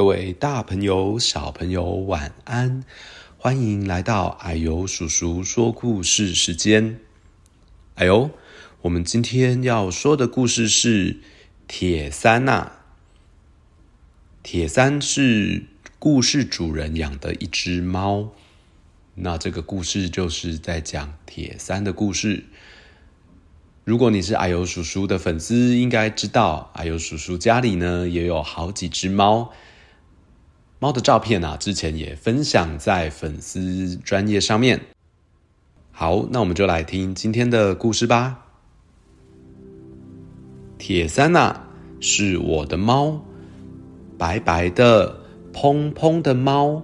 各位大朋友、小朋友，晚安！欢迎来到矮油叔叔说故事时间。啊呦，我们今天要说的故事是铁三呐。铁三是故事主人养的一只猫。那这个故事就是在讲铁三的故事。如果你是矮油叔叔的粉丝，应该知道矮油叔叔家里呢也有好几只猫。猫的照片啊，之前也分享在粉丝专页上面。好，那我们就来听今天的故事吧。铁三呐，是我的猫，白白的、蓬蓬的猫，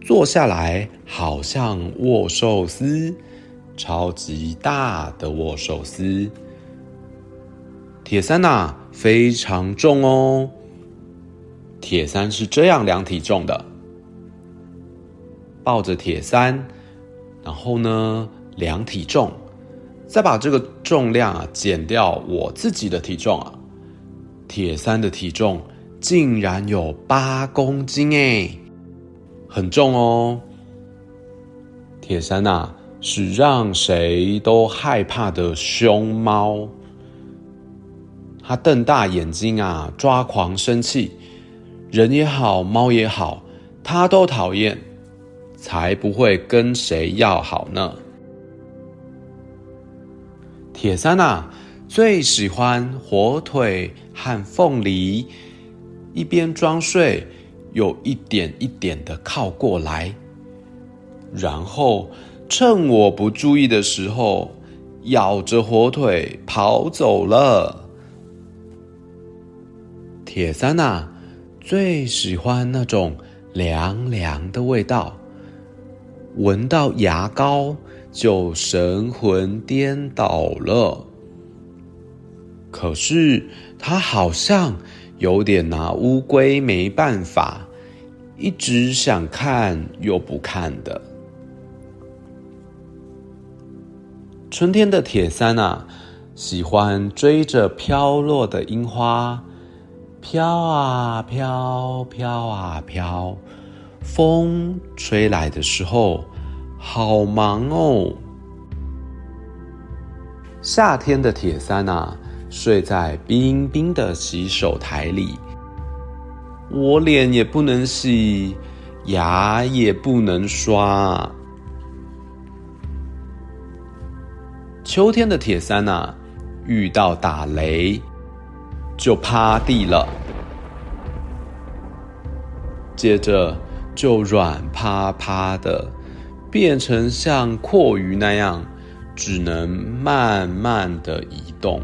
坐下来好像握寿司。超级大的握寿司，铁三呐，非常重哦。铁三是这样量体重的：抱着铁三，然后呢量体重，再把这个重量啊减掉我自己的体重啊，铁三的体重竟然有八公斤哎，很重哦。铁三呐。是让谁都害怕的凶猫。它瞪大眼睛啊，抓狂生气，人也好，猫也好，它都讨厌，才不会跟谁要好呢。铁三呐，最喜欢火腿和凤梨，一边装睡，又一点一点的靠过来，然后。趁我不注意的时候，咬着火腿跑走了。铁三呐，最喜欢那种凉凉的味道，闻到牙膏就神魂颠倒了。可是他好像有点拿乌龟没办法，一直想看又不看的。春天的铁三呐，喜欢追着飘落的樱花，飘啊飘，飘啊飘，风吹来的时候，好忙哦。夏天的铁三呐，睡在冰冰的洗手台里，我脸也不能洗，牙也不能刷。秋天的铁三呐，遇到打雷就趴地了，接着就软趴趴的，变成像蛞蝓那样，只能慢慢的移动。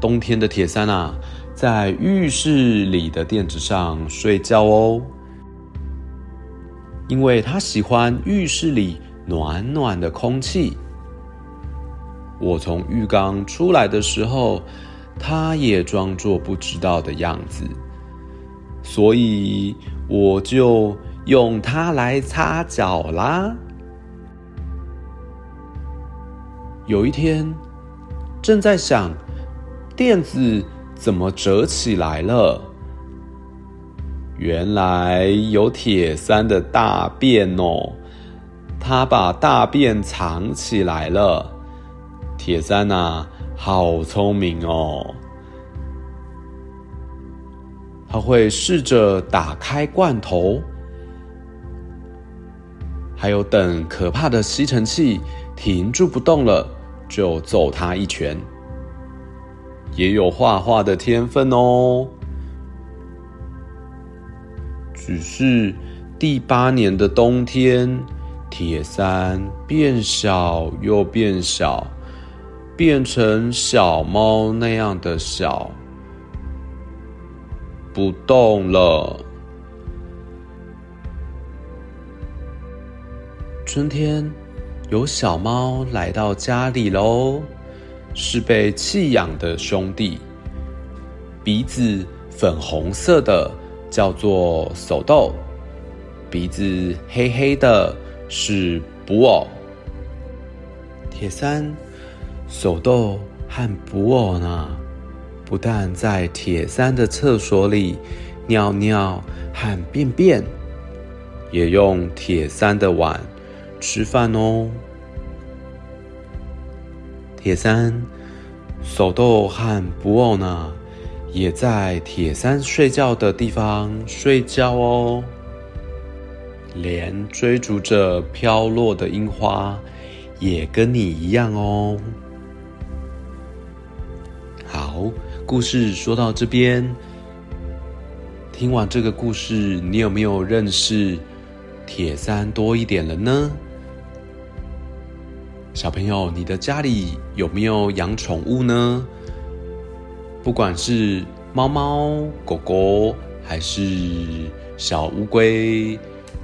冬天的铁三呐，在浴室里的垫子上睡觉哦，因为他喜欢浴室里。暖暖的空气。我从浴缸出来的时候，他也装作不知道的样子，所以我就用它来擦脚啦。有一天，正在想垫子怎么折起来了，原来有铁三的大便哦。他把大便藏起来了，铁三呐，好聪明哦！他会试着打开罐头，还有等可怕的吸尘器停住不动了，就揍他一拳。也有画画的天分哦，只是第八年的冬天。铁三变小又变小，变成小猫那样的小，不动了。春天有小猫来到家里喽，是被弃养的兄弟，鼻子粉红色的叫做手豆，鼻子黑黑的。是布偶，铁三、手豆和布偶呢？不但在铁三的厕所里尿尿和便便，也用铁三的碗吃饭哦。铁三、手豆和布偶呢，也在铁三睡觉的地方睡觉哦。连追逐着飘落的樱花，也跟你一样哦。故事说到这边，听完这个故事，你有没有认识铁三多一点了呢？小朋友，你的家里有没有养宠物呢？不管是猫猫、狗狗，还是小乌龟。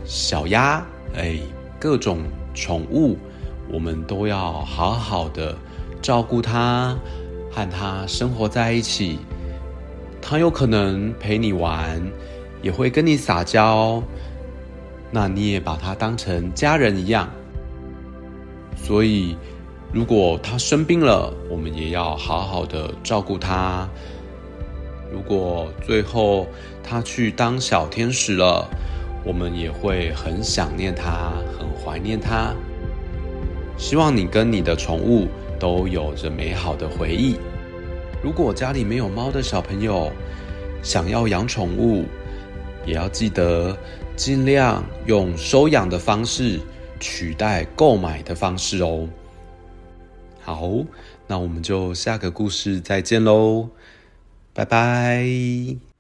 小鸭，哎，各种宠物，我们都要好好的照顾它，和它生活在一起。它有可能陪你玩，也会跟你撒娇，那你也把它当成家人一样。所以，如果它生病了，我们也要好好的照顾它。如果最后它去当小天使了，我们也会很想念它，很怀念它。希望你跟你的宠物都有着美好的回忆。如果家里没有猫的小朋友，想要养宠物，也要记得尽量用收养的方式取代购买的方式哦。好，那我们就下个故事再见喽，拜拜。